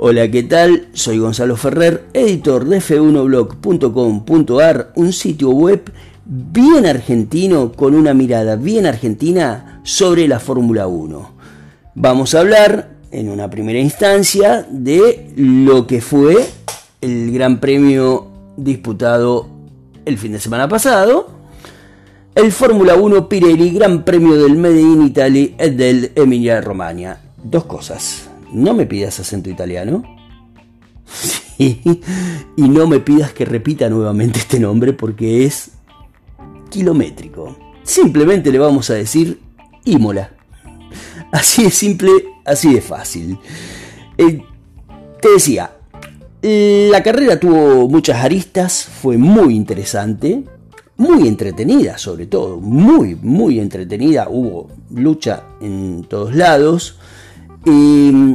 Hola, ¿qué tal? Soy Gonzalo Ferrer, editor de f1blog.com.ar, un sitio web bien argentino con una mirada bien argentina sobre la Fórmula 1. Vamos a hablar en una primera instancia de lo que fue el Gran Premio disputado el fin de semana pasado, el Fórmula 1 Pirelli Gran Premio del Made in Italy del Emilia Romagna. Dos cosas no me pidas acento italiano. Sí, y no me pidas que repita nuevamente este nombre porque es kilométrico. Simplemente le vamos a decir Imola. Así de simple, así de fácil. Eh, te decía, la carrera tuvo muchas aristas, fue muy interesante, muy entretenida sobre todo, muy, muy entretenida, hubo lucha en todos lados. Y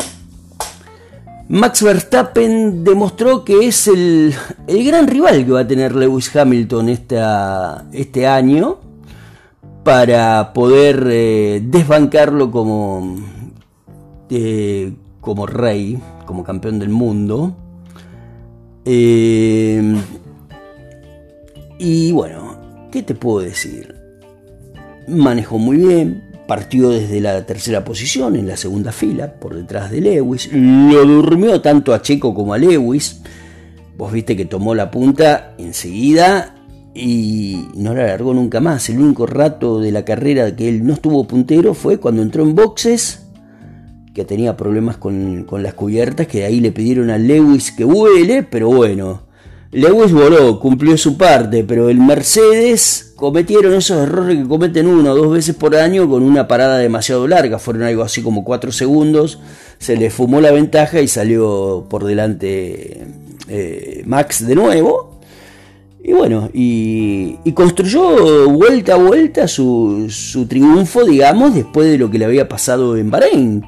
Max Verstappen demostró que es el, gran rival que va a tener Lewis Hamilton este año para poder eh, desbancarlo como, eh, como rey, como campeón del mundo. Eh, y bueno, ¿qué te puedo decir? Manejó muy bien, partió desde la tercera posición en la segunda fila, por detrás de Lewis. Lo durmió tanto a Checo como a Lewis. Vos viste que tomó la punta enseguida y no la alargó nunca más. El único rato de la carrera que él no estuvo puntero fue cuando entró en boxes, que tenía problemas con, con las cubiertas, que ahí le pidieron a Lewis que vuele, pero bueno, Lewis voló, cumplió su parte, pero el Mercedes cometieron esos errores que cometen uno o dos veces por año con una parada demasiado larga. Fueron algo así como cuatro segundos. Se le fumó la ventaja y salió por delante eh, Max de nuevo. Y bueno, y, construyó vuelta a vuelta su, su triunfo, digamos, después de lo que le había pasado en Bahrein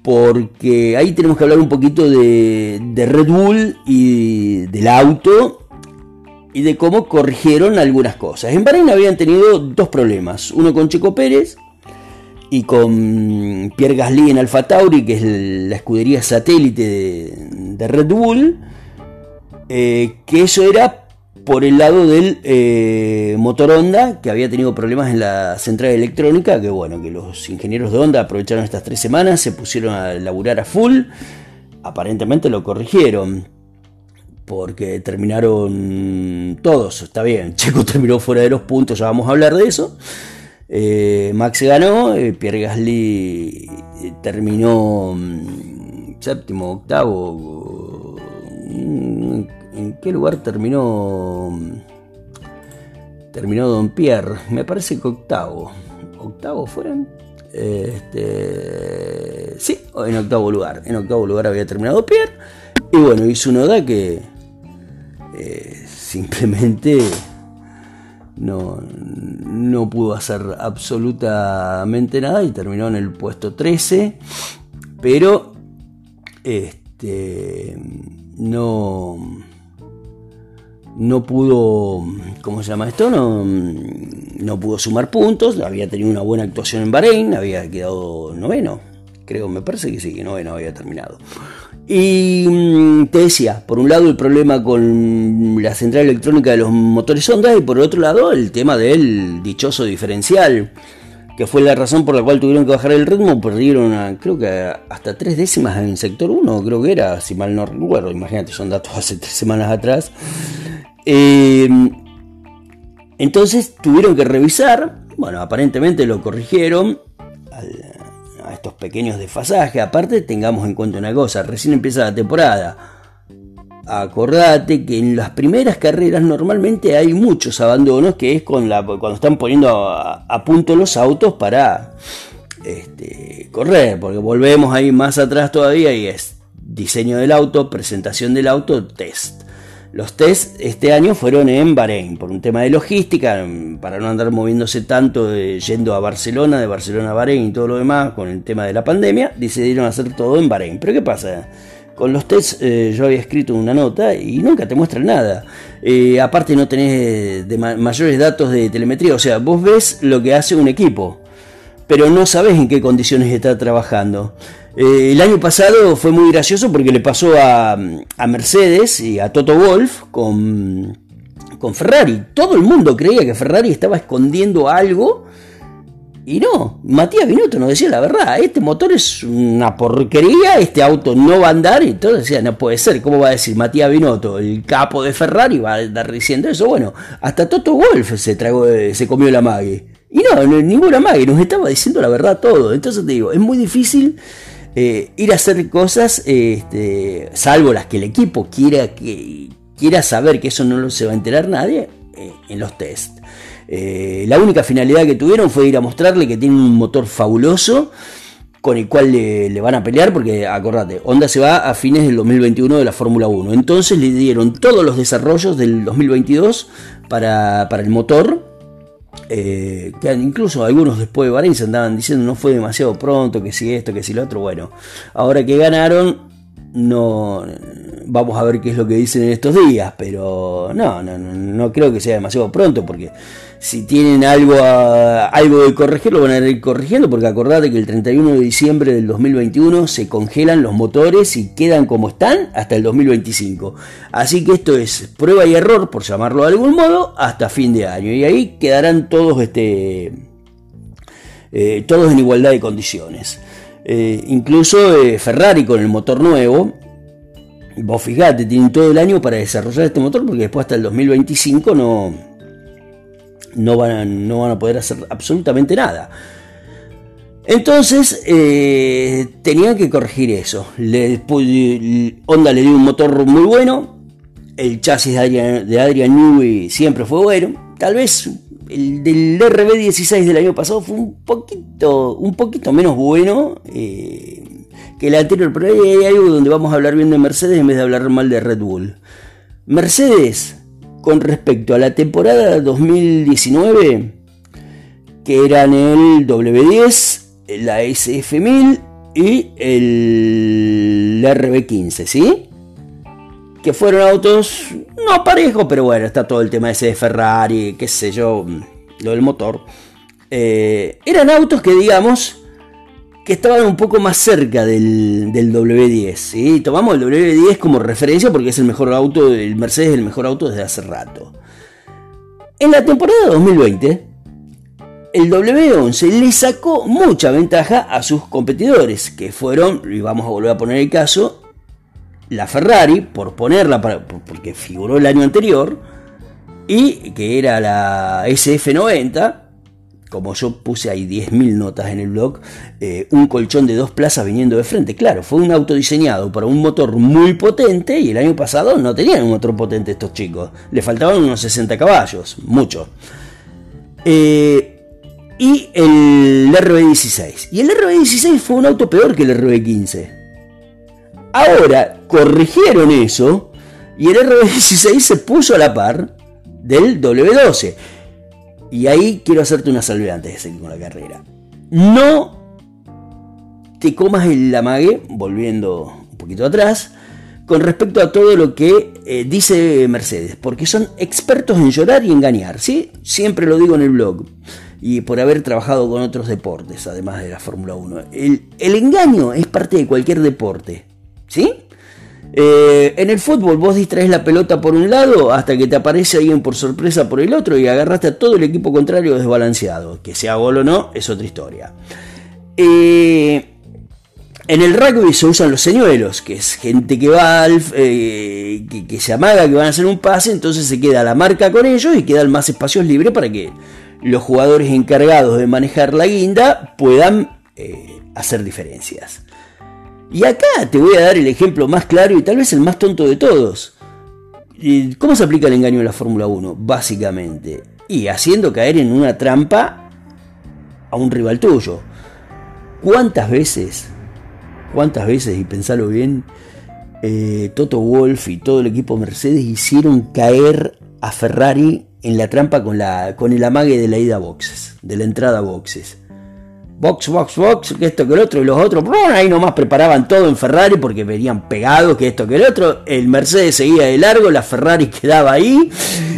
porque ahí tenemos que hablar un poquito de, Red Bull y del auto y de cómo corrigieron algunas cosas. En Bahrein habían tenido dos problemas, uno con Checo Pérez y con Pierre Gasly en Alfa Tauri, que es la escudería satélite de, Red Bull, eh, que eso era por el lado del eh, motor Honda, que había tenido problemas en la central electrónica, que bueno, que los ingenieros de Honda aprovecharon estas tres semanas, se pusieron a laburar a full, aparentemente lo corrigieron, porque terminaron todos, está bien, Checo terminó fuera de los puntos, ya vamos a hablar de eso. Eh, Max ganó, eh, Pierre Gasly terminó mm, séptimo, octavo, mm, ¿En qué lugar terminó? Terminó Don Pierre. Me parece que octavo. ¿Octavo fueron? Este, sí, en octavo lugar. En octavo lugar había terminado Pierre. Y bueno, hizo Noda que eh, simplemente no, no pudo hacer absolutamente nada y terminó en el puesto 13. Pero este, no no pudo, ¿cómo se llama esto? No, no pudo sumar puntos, había tenido una buena actuación en Bahrein, había quedado noveno, creo, me parece que sí, que noveno había terminado. Y mm, te decía, por un lado el problema con la central electrónica de los motores Honda y por otro lado el tema del dichoso diferencial, que fue la razón por la cual tuvieron que bajar el ritmo, perdieron creo que hasta tres décimas en el sector 1, creo que era, si mal no recuerdo, imagínate, son datos hace tres semanas atrás. Eh, entonces tuvieron que revisar, bueno, aparentemente lo corrigieron estos pequeños desfasajes. Aparte, tengamos en cuenta una cosa, recién empieza la temporada. Acordate que en las primeras carreras normalmente hay muchos abandonos, que es con la, cuando están poniendo a, punto los autos para este, correr, porque volvemos ahí más atrás todavía y es diseño del auto, presentación del auto, test. Los test este año fueron en Bahrein, por un tema de logística, para no andar moviéndose tanto yendo a Barcelona, de Barcelona a Bahrein y todo lo demás, con el tema de la pandemia, decidieron hacer todo en Bahrein. Pero ¿qué pasa? Con los tests eh, yo había escrito una nota y nunca te muestran nada. Eh, aparte no tenés de mayores datos de telemetría, o sea, vos ves lo que hace un equipo, pero no sabes en qué condiciones está trabajando. Eh, el año pasado fue muy gracioso porque le pasó a, Mercedes y a Toto Wolf con, con Ferrari. Todo el mundo creía que Ferrari estaba escondiendo algo y no, Matías Binotto nos decía la verdad, este motor es una porquería, este auto no va a andar, y todo decía, no puede ser, ¿cómo va a decir Matías Binotto, el capo de Ferrari, va a andar diciendo eso? Bueno, hasta Toto Wolf se tragó, se comió la Maggie. Y no, ninguna Maggie, nos estaba diciendo la verdad todo. Entonces te digo, es muy difícil eh, ir a hacer cosas, este, salvo las que el equipo quiera, que, quiera saber que eso no se va a enterar nadie, eh, en los test. Eh, la única finalidad que tuvieron fue ir a mostrarle que tiene un motor fabuloso con el cual le, van a pelear, porque acordate, Honda se va a fines del 2021 de la Fórmula 1. Entonces le dieron todos los desarrollos del 2022 para, el motor. Eh, que incluso algunos después de se andaban diciendo no fue demasiado pronto, que si esto, que si lo otro. Bueno, ahora que ganaron, no vamos a ver qué es lo que dicen en estos días, pero no, no, no creo que sea demasiado pronto, porque si tienen algo, algo de corregir, lo van a ir corrigiendo, porque acordate que el 31 de diciembre del 2021 se congelan los motores y quedan como están hasta el 2025. Así que esto es prueba y error, por llamarlo de algún modo, hasta fin de año. Y ahí quedarán todos, este, eh, todos en igualdad de condiciones. Eh, incluso eh, Ferrari con el motor nuevo, vos fijate, tienen todo el año para desarrollar este motor porque después hasta el 2025 no, no, van, a, no van a poder hacer absolutamente nada. Entonces eh, tenían que corregir eso. Le, Honda le dio un motor muy bueno. El chasis de Adrian, de Newey siempre fue bueno. Tal vez el del RB16 del año pasado fue un poquito, un poquito menos bueno eh, que el anterior, pero hay algo donde vamos a hablar bien de Mercedes en vez de hablar mal de Red Bull. Mercedes, con respecto a la temporada 2019, que eran el W10, la SF1000 y el RB15, ¿sí? Que fueron autos no parejo, pero bueno, está todo el tema ese de Ferrari, qué sé yo, lo del motor. Eh, eran autos que, digamos, que estaban un poco más cerca del, W10. ¿sí? Tomamos el W10 como referencia porque es el mejor auto, el Mercedes es el mejor auto desde hace rato. En la temporada 2020, el W11 le sacó mucha ventaja a sus competidores, que fueron, y vamos a volver a poner el caso, la Ferrari, por ponerla, porque figuró el año anterior, y que era la SF90, como yo puse ahí 10.000 notas en el blog, eh, un colchón de dos plazas viniendo de frente. Claro, fue un auto diseñado para un motor muy potente y el año pasado no tenían un motor potente estos chicos. Le faltaban unos 60 caballos, mucho. Eh, y el RB16. Y el RB16 fue un auto peor que el RB15. Ahora corrigieron eso y el RB16 se puso a la par del W12. Y ahí quiero hacerte una salvedad antes de seguir con la carrera. No te comas el amague, volviendo un poquito atrás, con respecto a todo lo que eh, dice Mercedes, porque son expertos en llorar y engañar, ¿sí? Siempre lo digo en el blog, y por haber trabajado con otros deportes, además de la Fórmula 1. El, el engaño es parte de cualquier deporte. ¿Sí? Eh, en el fútbol vos distraes la pelota por un lado hasta que te aparece alguien por sorpresa por el otro y agarraste a todo el equipo contrario desbalanceado. Que sea gol o no es otra historia. Eh, en el rugby se usan los señuelos, que es gente que va al, eh, que, se amaga que van a hacer un pase, entonces se queda la marca con ellos y quedan más espacios libres para que los jugadores encargados de manejar la guinda puedan hacer diferencias. Y acá te voy a dar el ejemplo más claro y tal vez el más tonto de todos. ¿Cómo se aplica el engaño en la Fórmula 1? Básicamente. Y haciendo caer en una trampa a un rival tuyo. ¿Cuántas veces, cuántas veces, y pensalo bien, eh, Toto Wolf y todo el equipo Mercedes hicieron caer a Ferrari en la trampa con, la, con el amague de la ida a boxes, de la entrada a boxes? Box, box, box, que esto que el otro, y los otros, ahí nomás preparaban todo en Ferrari porque venían pegados, que esto que el otro, el Mercedes seguía de largo, la Ferrari quedaba ahí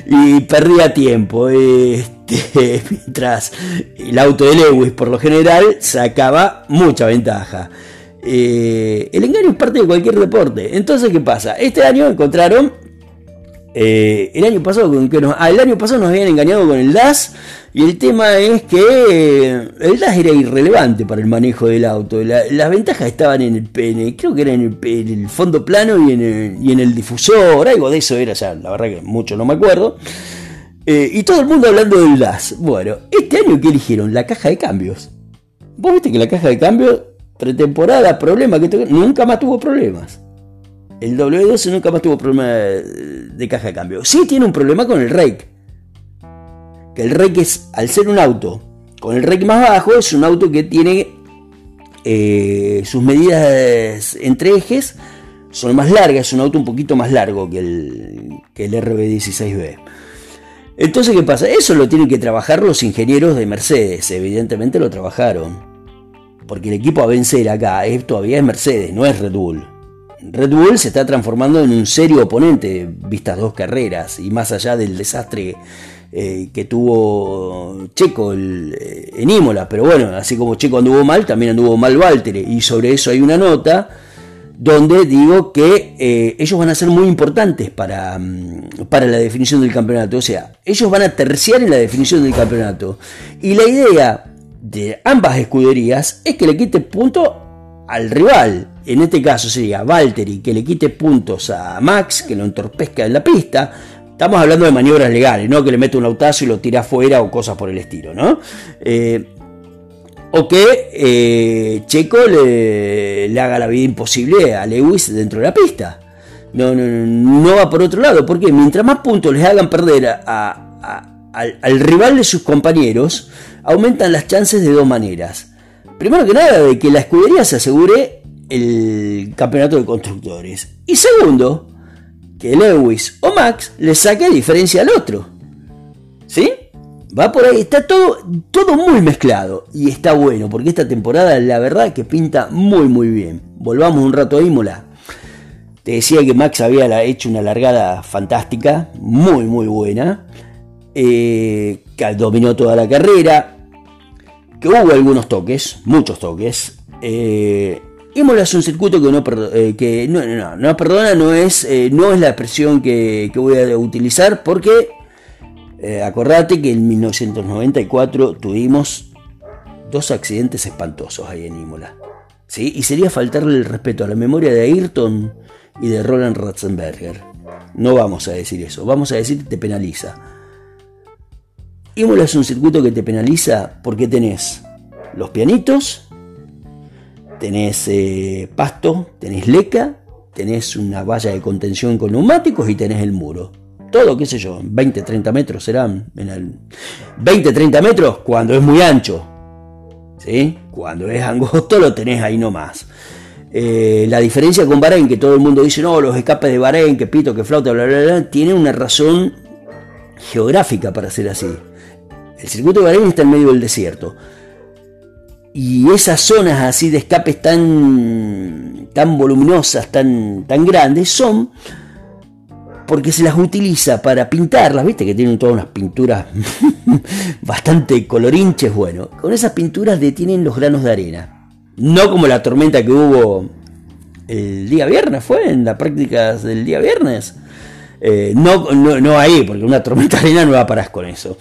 y perdía tiempo. Este, mientras el auto de Lewis por lo general sacaba mucha ventaja. Eh, el engaño es parte de cualquier deporte. Entonces, ¿qué pasa? Este año encontraron. Eh, el año pasado, que nos, ah, año pasado nos habían engañado con el DAS. Y el tema es que eh, el DAS era irrelevante para el manejo del auto. las ventajas estaban en el PN, creo que era en el, fondo plano y en el, y en el difusor. Algo de eso era ya, la verdad que mucho no me acuerdo. y todo el mundo hablando del DAS. Bueno, este año que eligieron la caja de cambios. Vos viste que la caja de cambios pretemporada, problema que nunca más tuvo problemas. El W12 nunca más tuvo problema de, caja de cambio. Sí tiene un problema con el rake. Que el rake es, al ser un auto con el rake más bajo, es un auto que tiene eh, sus medidas entre ejes son más largas, es un auto un poquito más largo que el, que el RB16B. Entonces, ¿qué pasa? Eso lo tienen que trabajar los ingenieros de Mercedes, evidentemente lo trabajaron porque el equipo a vencer acá es, todavía es Mercedes, no es Red Bull. Red Bull se está transformando en un serio oponente, vistas dos carreras, y más allá del desastre eh, que tuvo Checo eh, en Imola. Pero bueno, así como Checo anduvo mal, también anduvo mal Valtteri, y sobre eso hay una nota donde digo que eh, ellos van a ser muy importantes para, mm, para la definición del campeonato. O sea, ellos van a terciar en la definición del campeonato. Y la idea de ambas escuderías es que le quite punto al rival. En este caso sería Valtteri que le quite puntos a Max, que lo entorpezca en la pista. Estamos hablando de maniobras legales, no que le mete un autazo y lo tira afuera o cosas por el estilo, ¿no? Eh, o que eh, Checo le, haga la vida imposible a Lewis dentro de la pista. No, no, no va por otro lado, porque mientras más puntos les hagan perder al rival de sus compañeros, aumentan las chances de dos maneras. Primero que nada, de que la escudería se asegure el campeonato de constructores. Y segundo, que Lewis o Max le saque diferencia al otro. ¿Sí? Va por ahí, está todo, todo muy mezclado y está bueno, porque esta temporada la verdad que pinta muy muy bien. Volvamos un rato a Imola. Te decía que Max había hecho una largada fantástica, muy muy buena, eh, que dominó toda la carrera, que hubo algunos toques, muchos toques. Eh, Imola es un circuito que no, eh, que no, no, no, perdona, no es, eh, no es la expresión que, voy a utilizar porque eh, acordate que en 1994 tuvimos dos accidentes espantosos ahí en Imola. ¿sí? Y sería faltarle el respeto a la memoria de Ayrton y de Roland Ratzenberger. No vamos a decir eso, vamos a decir que te penaliza. Imola es un circuito que te penaliza porque tenés los pianitos, tenés eh, pasto, tenés leca, tenés una valla de contención con neumáticos y tenés el muro. Todo, qué sé yo, 20, 30 metros serán. En el 20, 30 metros cuando es muy ancho. ¿Sí? Cuando es angosto lo tenés ahí nomás. Eh, la diferencia con Bahrein, que todo el mundo dice, no, los escapes de Bahrein, que pito, que flauta, bla, bla, bla, tiene una razón geográfica para ser así. El circuito de Bahrein está en medio del desierto. Y esas zonas así de escapes tan, tan voluminosas, tan, tan grandes, son porque se las utiliza para pintarlas, viste que tienen todas unas pinturas bastante colorinches, bueno, con esas pinturas detienen los granos de arena. No como la tormenta que hubo el día viernes, fue en las prácticas del día viernes. Eh, no, no, no, ahí, porque una tormenta de arena no va a parar con eso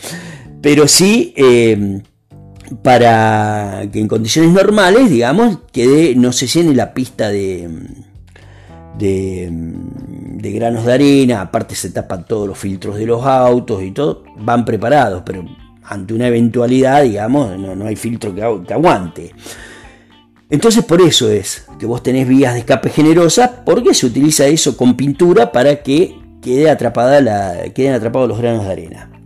pero sí eh, para que en condiciones normales, digamos, quede, no se llene la pista de, de, granos de arena, aparte se tapan todos los filtros de los autos y todo, van preparados, pero ante una eventualidad, digamos, no, no hay filtro que, que aguante. Entonces por eso es que vos tenés vías de escape generosas, porque se utiliza eso con pintura para que quede atrapada la, queden atrapados los granos de arena.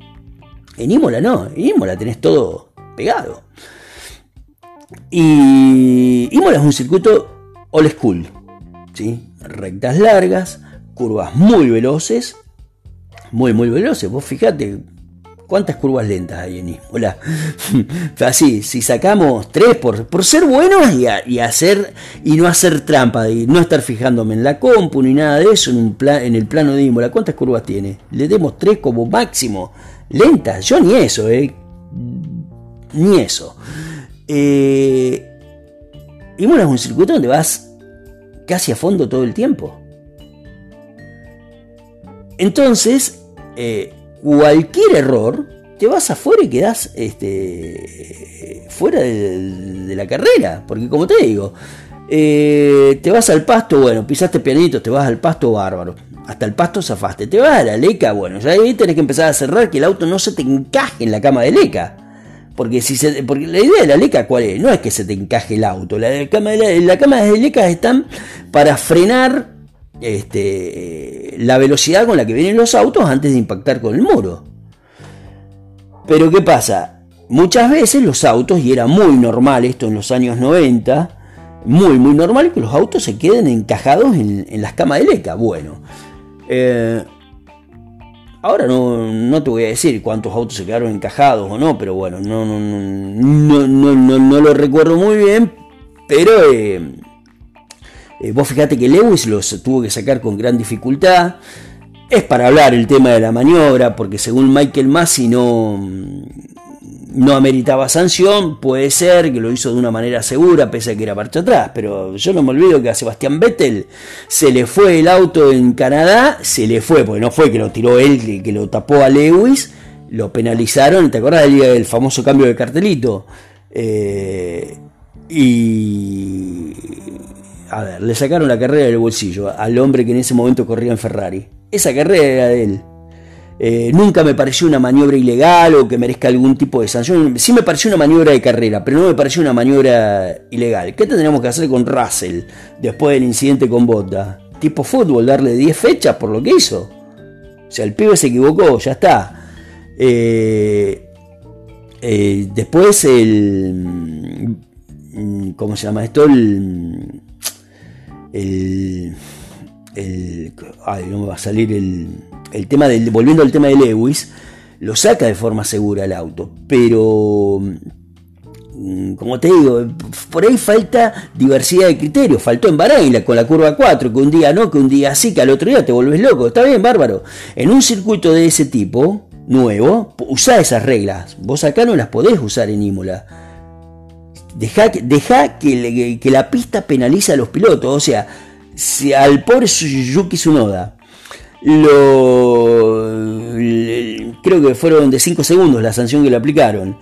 En Imola no, en Imola tenés todo pegado. Y Imola es un circuito old school, ¿sí? rectas largas, curvas muy veloces, muy muy veloces. Vos fijate cuántas curvas lentas hay en Imola. Así, si sacamos tres por, por ser buenos y, hacer y no hacer trampa, y no estar fijándome en la compu ni nada de eso en, un en el plano de Imola, ¿cuántas curvas tiene? Le demos tres como máximo lentas. Yo ni eso, ¿eh? Ni eso. Eh, Imola es un circuito donde vas casi a fondo todo el tiempo. Entonces, eh, cualquier error, te vas afuera y quedas este, fuera de, la carrera. Porque como te digo, eh, te vas al pasto, bueno, pisaste pianito, te vas al pasto bárbaro. Hasta el pasto zafaste. Te vas a la leca, bueno, ya ahí tenés que empezar a cerrar que el auto no se te encaje en la cama de leca. Porque, si se, porque la idea de la leca, ¿cuál es? No es que se te encaje el auto. La, cama, de la, cama de leca están para frenar este, la velocidad con la que vienen los autos antes de impactar con el muro. Pero ¿qué pasa? Muchas veces los autos, y era muy normal esto en los años 90, muy, muy normal que los autos se queden encajados en, las camas de leca. Bueno, eh, ahora no, te voy a decir cuántos autos se quedaron encajados o no, pero bueno, no, no, no, no, lo recuerdo muy bien, pero eh, eh, vos fíjate que Lewis los tuvo que sacar con gran dificultad. Es para hablar el tema de la maniobra, porque según Michael Massey no, no ameritaba sanción, puede ser que lo hizo de una manera segura, pese a que era marcha atrás, pero yo no me olvido que a Sebastián Vettel se le fue el auto en Canadá, se le fue, porque no fue que lo tiró él, que lo tapó a Lewis, lo penalizaron, ¿te acuerdas del famoso cambio de cartelito? Eh, y... A ver, le sacaron la carrera del bolsillo al hombre que en ese momento corría en Ferrari. Esa carrera era de él. Eh, nunca me pareció una maniobra ilegal o que merezca algún tipo de sanción. Sí me pareció una maniobra de carrera, pero no me pareció una maniobra ilegal. ¿Qué tendríamos que hacer con Russell después del incidente con Bota? Tipo fútbol, darle 10 fechas por lo que hizo. O sea, el pibe se equivocó, ya está. Eh, eh, después el... Mm, ¿Cómo se llama esto? El... El... el ay, no me va a salir el el tema del, volviendo al tema de Lewis, lo saca de forma segura el auto, pero mm, como te digo, por ahí falta diversidad de criterios. Faltó en Bahrein con la curva 4, que un día no, que un día sí, que al otro día te volvés loco. Está bien, bárbaro. En un circuito de ese tipo, nuevo, usa esas reglas. Vos acá no las podés usar en Imola. Deja, deja que, que, la pista penaliza a los pilotos. O sea, si al pobre Yuki Tsunoda lo, creo que fueron de 5 segundos la sanción que le aplicaron.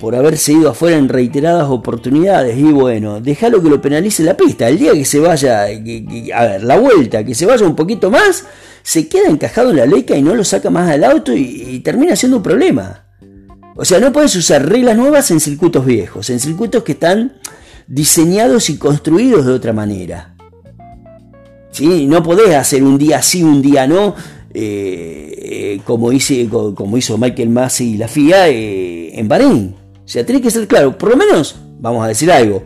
por haberse ido afuera en reiteradas oportunidades. Y bueno, déjalo que lo penalice la pista. El día que se vaya, a ver, la vuelta, que se vaya un poquito más, se queda encajado en la leca y no lo saca más al auto y, termina siendo un problema. O sea, no puedes usar reglas nuevas en circuitos viejos, en circuitos que están diseñados y construidos de otra manera. No podés hacer un día sí, un día no, eh, eh, como, hice, como hizo Michael Massey y la FIA eh, en Bahrein. O sea, tenés que ser claro, por lo menos, vamos a decir algo,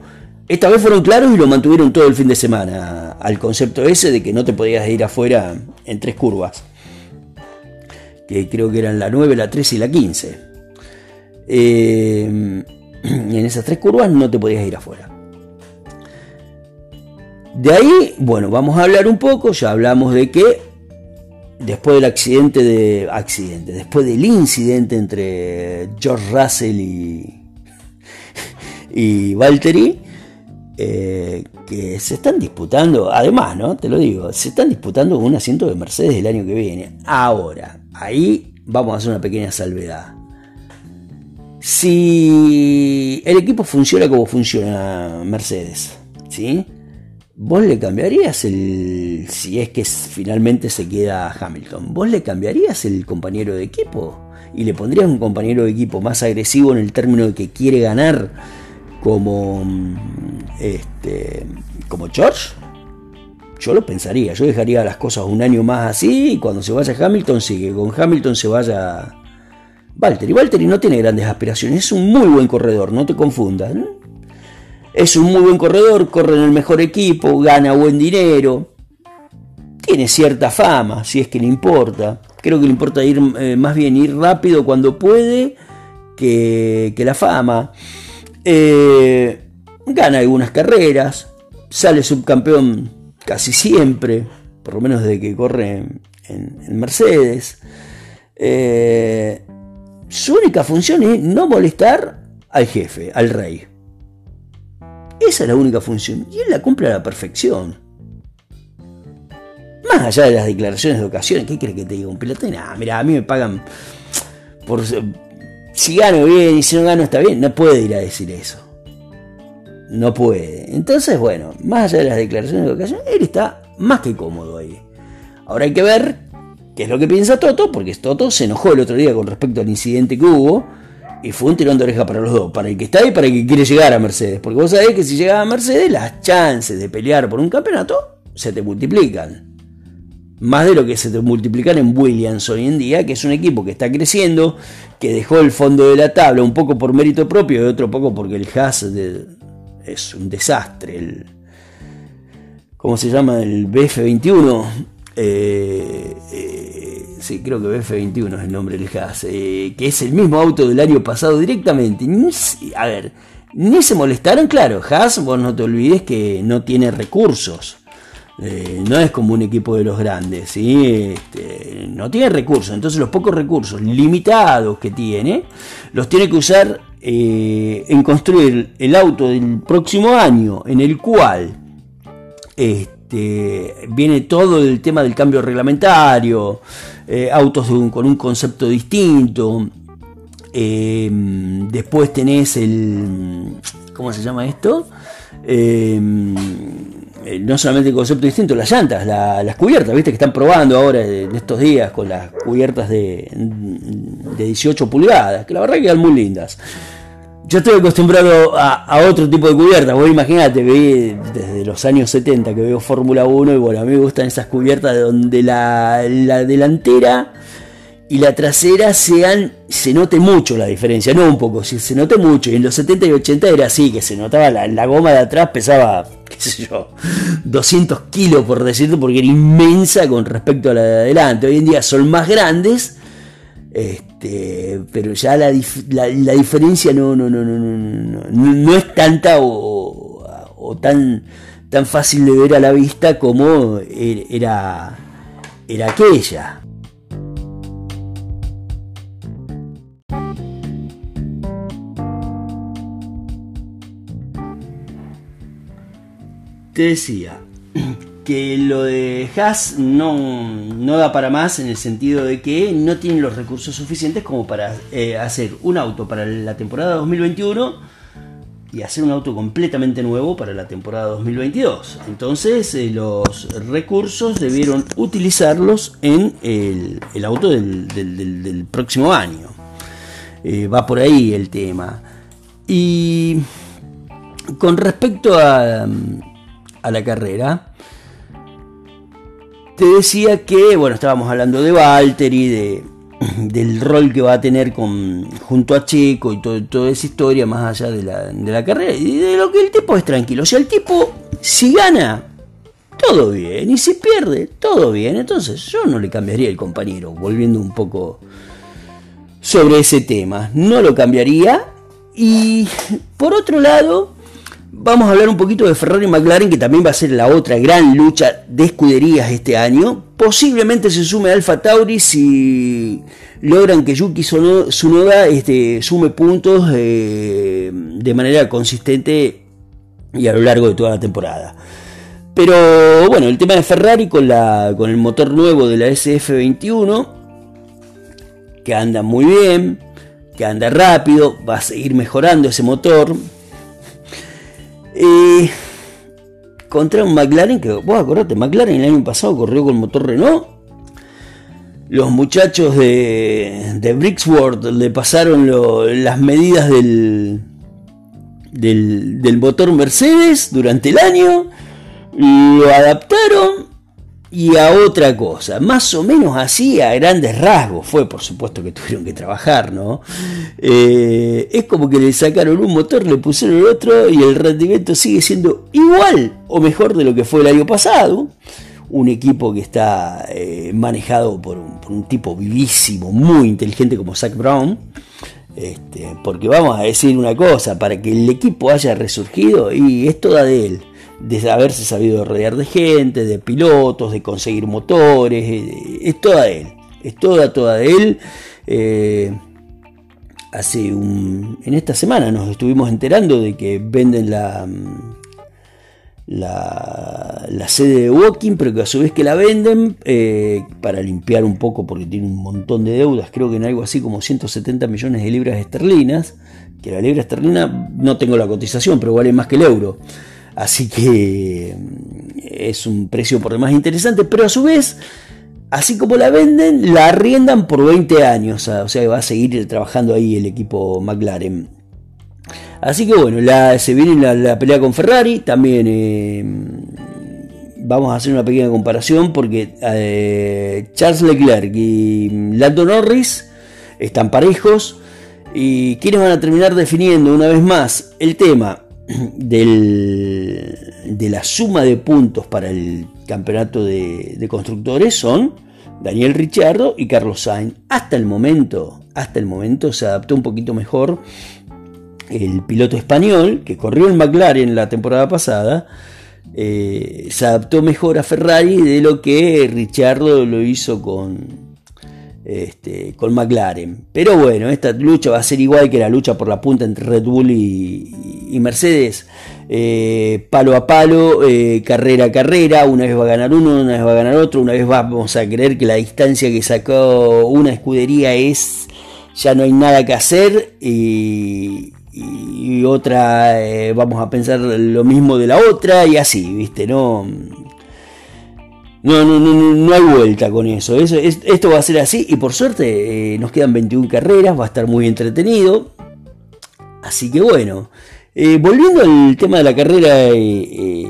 esta vez fueron claros y lo mantuvieron todo el fin de semana al concepto ese de que no te podías ir afuera en tres curvas. Que creo que eran la 9, la 13 y la 15. en esas tres curvas no te podías ir afuera. De ahí, bueno, vamos a hablar un poco, ya hablamos de que después del accidente de accidente, después del incidente entre George Russell y y Valtteri eh, que se están disputando, además, ¿no? Te lo digo, se están disputando un asiento de Mercedes el año que viene. Ahora, ahí vamos a hacer una pequeña salvedad. Si el equipo funciona como funciona Mercedes, ¿sí? ¿Vos le cambiarías el. si es que finalmente se queda Hamilton? ¿Vos le cambiarías el compañero de equipo? ¿Y le pondrías un compañero de equipo más agresivo en el término de que quiere ganar como. este. como George? Yo lo pensaría, yo dejaría las cosas un año más así y cuando se vaya Hamilton, sigue. Con Hamilton se vaya. Valtteri. Valtteri no tiene grandes aspiraciones, es un muy buen corredor, no te confundas. Es un muy buen corredor, corre en el mejor equipo, gana buen dinero, tiene cierta fama, si es que le importa. Creo que le importa ir eh, más bien ir rápido cuando puede que, la fama. Eh, gana algunas carreras, sale subcampeón casi siempre, por lo menos desde que corre en, Mercedes. Eh, su única función es no molestar al jefe, al rey. Esa es la única función y él la cumple a la perfección. Más allá de las declaraciones de ocasiones, ¿qué crees que te diga un piloto? Nah, mira, a mí me pagan por si gano bien y si no gano está bien. No puede ir a decir eso. No puede. Entonces, bueno, más allá de las declaraciones de ocasiones, él está más que cómodo ahí. Ahora hay que ver qué es lo que piensa Toto, porque Toto se enojó el otro día con respecto al incidente que hubo y fue un tirón de oreja para los dos, para el que está y para el que quiere llegar a Mercedes. Porque vos sabés que si llega a Mercedes, las chances de pelear por un campeonato se te multiplican. Más de lo que se te multiplican en Williams hoy en día, que es un equipo que está creciendo, que dejó el fondo de la tabla un poco por mérito propio y otro poco porque el Haas es un desastre. El, ¿Cómo se llama? El BF21. Eh, eh, sí, creo que BF21 es el nombre del Haas, eh, que es el mismo auto del año pasado directamente. a ver, ni se molestaron, claro, Haas, vos no te olvides que no tiene recursos. no es como un equipo de los grandes, ¿sí? Este, no tiene recursos, entonces los pocos recursos limitados que tiene, los tiene que usar en construir el auto del próximo año, en el cual este, viene todo el tema del cambio reglamentario, eh, autos con un concepto distinto. Em, después tenés el. ¿Cómo se llama esto? Eh, no solamente el concepto distinto, las llantas, las cubiertas, viste que están probando ahora en estos días con las cubiertas de, de 18 pulgadas, que la verdad que quedan muy lindas. Yo estoy acostumbrado a, otro tipo de cubiertas. Vos imaginate, vi desde los años 70 que veo Fórmula 1 y bueno, a mí me gustan esas cubiertas donde la, delantera y la trasera sean, se note mucho la diferencia, no un poco, se note mucho. Y en los 70 y 80 era así, que se notaba la, la goma de atrás pesaba, qué sé yo, 200 kilos por decirlo, porque era inmensa con respecto a la de adelante. Hoy en día son más grandes este, pero ya la, la, diferencia no, no, no, no, no, no, es tanta o, tan, tan fácil de ver a la vista como er, era, era aquella. Te decía, que lo de Haas no, no, da para más en el sentido de que no tiene los recursos suficientes como para eh, hacer un auto para la temporada 2021 y hacer un auto completamente nuevo para la temporada 2022. Entonces eh, los recursos debieron utilizarlos en el, auto del, próximo año. Eh, va por ahí el tema. Y con respecto a, a la carrera, te decía que, bueno, estábamos hablando de Valtteri, de, del rol que va a tener con, junto a Checo y toda esa historia más allá de la, de la carrera y de lo que el tipo es tranquilo. O sea, el tipo, si gana, todo bien, y si pierde, todo bien. Entonces yo no le cambiaría el compañero, volviendo un poco sobre ese tema. No lo cambiaría. Y por otro lado, Vamos a hablar un poquito de Ferrari y McLaren, que también va a ser la otra gran lucha de escuderías este año. Posiblemente se sume Alfa Tauri si logran que Yuki Tsunoda este, sume puntos eh, de manera consistente y a lo largo de toda la temporada. Pero bueno, el tema de Ferrari con, con el motor nuevo de la SF21, que anda muy bien, que anda rápido, va a seguir mejorando ese motor eh, contra un McLaren que, vos acordate, McLaren el año pasado corrió con motor Renault. Los muchachos de, de Brixworth le pasaron las medidas del, del, del motor Mercedes durante el año, lo adaptaron y a otra cosa. Más o menos así, a grandes rasgos. Fue, por supuesto, que tuvieron que trabajar, ¿no? Eh, es como que le sacaron un motor, le pusieron el otro y el rendimiento sigue siendo igual o mejor de lo que fue el año pasado. Un equipo que está eh, manejado por un, tipo vivísimo, muy inteligente como Zach Brown. Este, porque vamos a decir una cosa, para que el equipo haya resurgido, y es toda de él de haberse sabido rodear de gente, de pilotos, de conseguir motores, eh, es toda él, es toda, toda de él. Eh, hace un, en esta semana nos estuvimos enterando de que venden la, la, la sede de Walking, pero que a su vez que la venden eh, para limpiar un poco porque tiene un montón de deudas, creo que en algo así como 170 millones de libras esterlinas, que la libra esterlina no tengo la cotización, pero vale más que el euro. Así que mm, es un precio por demás interesante, pero a su vez Así como la venden, la arriendan por 20 años. O sea, va a seguir trabajando ahí el equipo McLaren. Así que bueno, se viene la, pelea con Ferrari. También eh, vamos a hacer una pequeña comparación porque eh, Charles Leclerc y Lando Norris están parejos. ¿Y quienes van a terminar definiendo una vez más el tema de la suma de puntos para el campeonato de, constructores son Daniel Ricciardo y Carlos Sainz. Hasta el momento, hasta el momento se adaptó un poquito mejor el piloto español que corrió en McLaren la temporada pasada. Eh, se adaptó mejor a Ferrari de lo que Ricciardo lo hizo con, este, con McLaren. Pero bueno, esta lucha va a ser igual que la lucha por la punta entre Red Bull y, Mercedes. Eh, palo a palo, eh, carrera a carrera, una vez va a ganar uno, una vez va a ganar otro, una vez vamos a creer que la distancia que sacó una escudería es, ya no hay nada que hacer y, otra, eh, vamos a pensar lo mismo de la otra y así, viste, no no, no, no, no hay vuelta con eso. eso esto va a ser así y por suerte eh, nos quedan 21 carreras, va a estar muy entretenido. Así que bueno, eh, volviendo al tema de la carrera eh,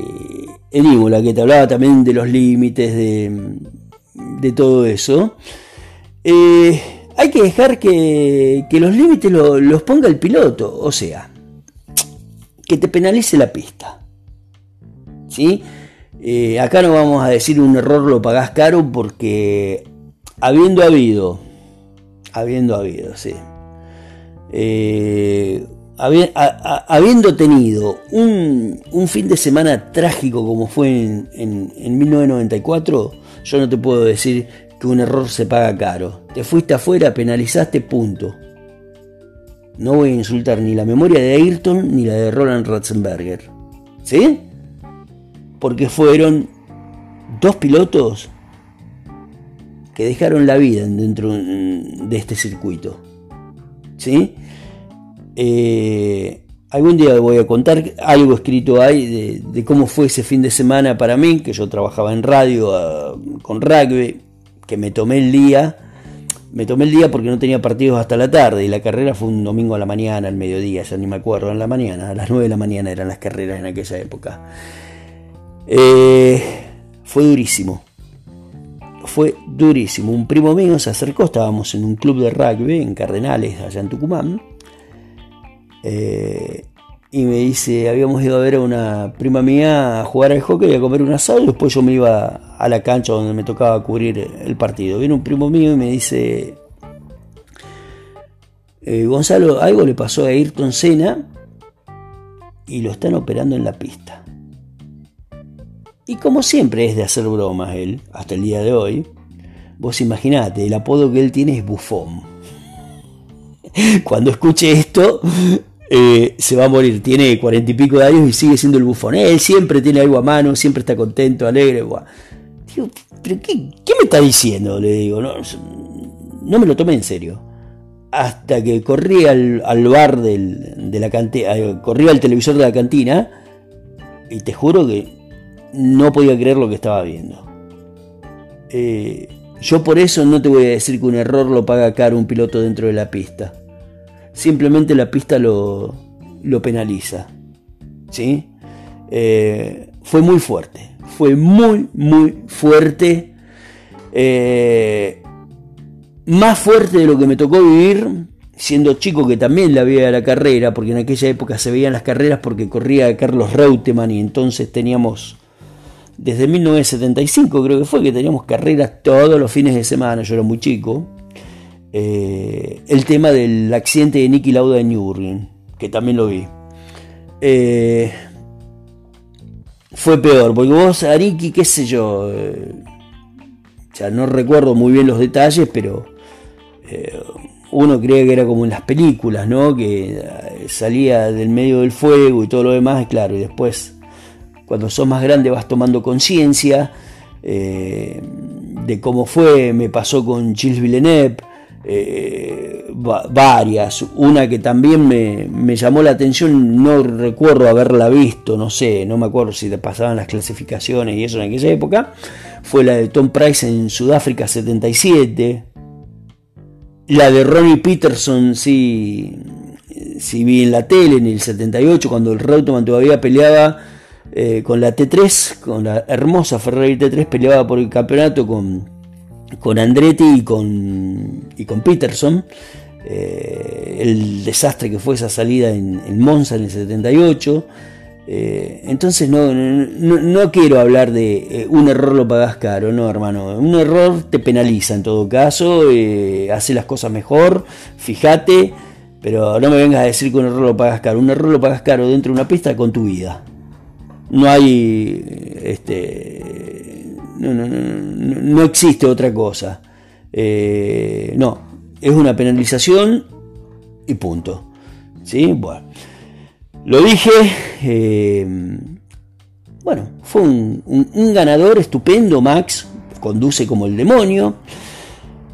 en Imola, que te hablaba también de los límites, de, de todo eso. hay que dejar que, que los límites los ponga el piloto, o sea, que te penalice la pista. ¿Sí? Eh, acá no vamos a decir un error lo pagás caro porque habiendo habido, habiendo habido, sí. Eh, habiendo tenido un, fin de semana trágico como fue en, en, 1994, yo no te puedo decir que un error se paga caro. Te fuiste afuera, penalizaste, punto. No voy a insultar ni la memoria de Ayrton ni la de Roland Ratzenberger. ¿Sí? Porque fueron dos pilotos que dejaron la vida dentro de este circuito. ¿Sí? Eh, algún día voy a contar algo escrito ahí de, cómo fue ese fin de semana para mí, que yo trabajaba en radio ah, con rugby, que me tomé el día. Me tomé el día porque no tenía partidos hasta la tarde y la carrera fue un domingo a la mañana, al mediodía, ya ni me acuerdo, en la mañana, a las 9 de la mañana eran las carreras en aquella época. Eh, fue durísimo. Fue durísimo. Un primo mío se acercó, estábamos en un club de rugby en Cardenales, allá en Tucumán. Eh, y me dice, habíamos ido a ver a una prima mía a jugar al hockey y a comer un asado y después yo me iba a la cancha donde me tocaba cubrir el partido. Viene un primo mío y me dice, eh, Gonzalo, algo le pasó a Ayrton Senna y lo están operando en la pista. Y como siempre es de hacer bromas él, hasta el día de hoy, vos imaginate, el apodo que él tiene es bufón. Cuando escuche esto, eh, se va a morir. Tiene cuarenta y pico de años y sigue siendo el bufón. Él siempre tiene algo a mano, siempre está contento, alegre. Digo, ¿pero qué, me está diciendo? Le digo, no, me lo tomé en serio. Hasta que corrí al, bar de la cantina, eh, corrí al televisor de la cantina y te juro que no podía creer lo que estaba viendo. Eh, yo por eso no te voy a decir que un error lo paga caro un piloto dentro de la pista. Simplemente la pista lo, lo penaliza. ¿Sí? Eh, fue muy fuerte. Fue muy, muy fuerte. Eh, más fuerte de lo que me tocó vivir siendo chico que también la veía la carrera, porque en aquella época se veían las carreras porque corría Carlos Reutemann y entonces teníamos desde 1975 creo que fue que teníamos carreras todos los fines de semana, yo era muy chico, eh, el tema del accidente de Nicky Lauda en Nürburgring, que también lo vi. Eh, fue peor, porque vos a Nicky, qué sé yo, eh, ya no recuerdo muy bien los detalles, pero uno creía que era como en las películas, ¿no? Que eh, salía del medio del fuego y todo lo demás, claro, y después, cuando sos más grande, vas tomando conciencia eh, de cómo fue, me pasó con Gilles Villeneuve, eh, varias, una que también me, llamó la atención, no recuerdo haberla visto, no sé, no me acuerdo si te pasaban las clasificaciones y eso en aquella época, fue la de Tom Price en Sudáfrica 77, la de Ronnie Peterson, sí, sí vi en la tele en el 78, cuando el Reutemann todavía peleaba eh, con la T3, con la hermosa Ferrari T3, peleaba por el campeonato con, con Andretti y con, y con Peterson. Eh, el desastre que fue esa salida en, en Monza en el 78. Eh, entonces no, no, quiero hablar de eh, un error lo pagas caro, no hermano, un error te penaliza en todo caso, hace las cosas mejor, fíjate, pero no me vengas a decir que un error lo pagas caro, un error lo pagas caro dentro de una pista con tu vida. No hay, este, no, no, no, no existe otra cosa. no, es una penalización y punto. ¿Sí? Bueno. Lo dije, eh, bueno, fue un, ganador estupendo, Max, conduce como el demonio.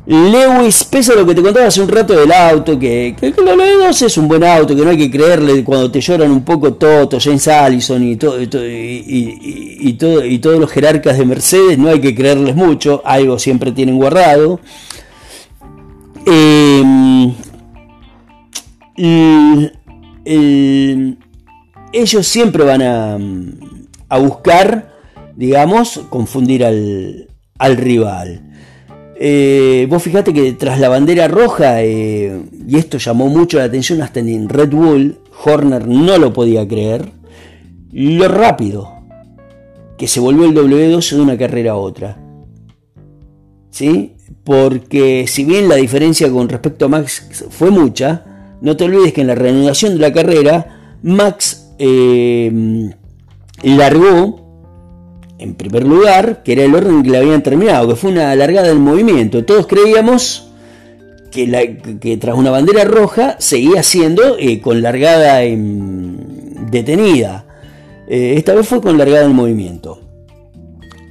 Lewis, pese a lo que te contaba hace un rato del auto, que, que, que lo es un buen auto, que no hay que creerle cuando te lloran un poco Toto, James Allison y, todo, y, todo, todos los jerarcas de Mercedes, no hay que creerles mucho, algo siempre tienen guardado. Eh, ellos siempre van a, buscar, digamos, confundir al, rival. Eh, vos fijate que tras la bandera roja, eh, y esto llamó mucho la atención hasta en Red Bull, Horner no lo podía creer, lo rápido que se volvió el W12 de una carrera a otra. ¿Sí? Porque si bien la diferencia con respecto a Max fue mucha, no te olvides que en la reanudación de la carrera, Max eh, largó en primer lugar, que era el orden que le habían terminado, que fue una largada del movimiento. Todos creíamos que, tras una bandera roja seguía siendo eh, con largada detenida. Eh, esta vez fue con largada en movimiento.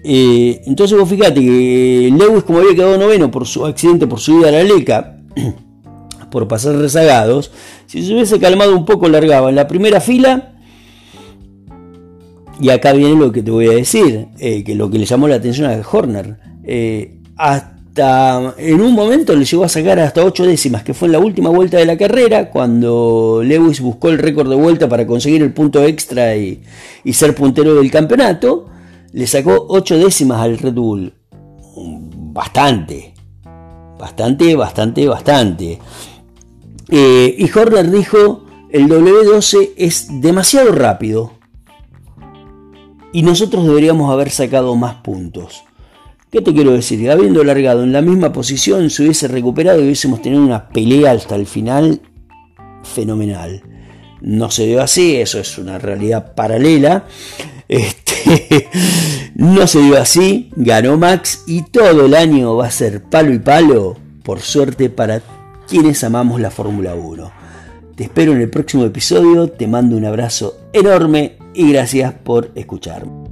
entonces vos fíjate que Lewis, como había quedado noveno por su accidente por subida a la leca, por pasar rezagados, si se hubiese calmado un poco largaba en la primera fila, y acá viene lo que te voy a decir, eh, que lo que le llamó la atención a Horner, eh, hasta en un momento le llegó a sacar hasta 8 décimas, que fue en la última vuelta de la carrera, cuando Lewis buscó el récord de vuelta para conseguir el punto extra y, ser puntero del campeonato, le sacó 8 décimas al Red Bull. Bastante, bastante, bastante, bastante. Eh, y Horner dijo, el W12 es demasiado rápido y nosotros deberíamos haber sacado más puntos. ¿Qué te quiero decir? Habiendo largado en la misma posición, se hubiese recuperado y hubiésemos tenido una pelea hasta el final fenomenal. No se dio así, eso es una realidad paralela. Este, no se dio así, ganó Max y todo el año va a ser palo y palo, por suerte para quienes amamos la Fórmula 1. Te espero en el próximo episodio, te mando un abrazo enorme y gracias por escucharme.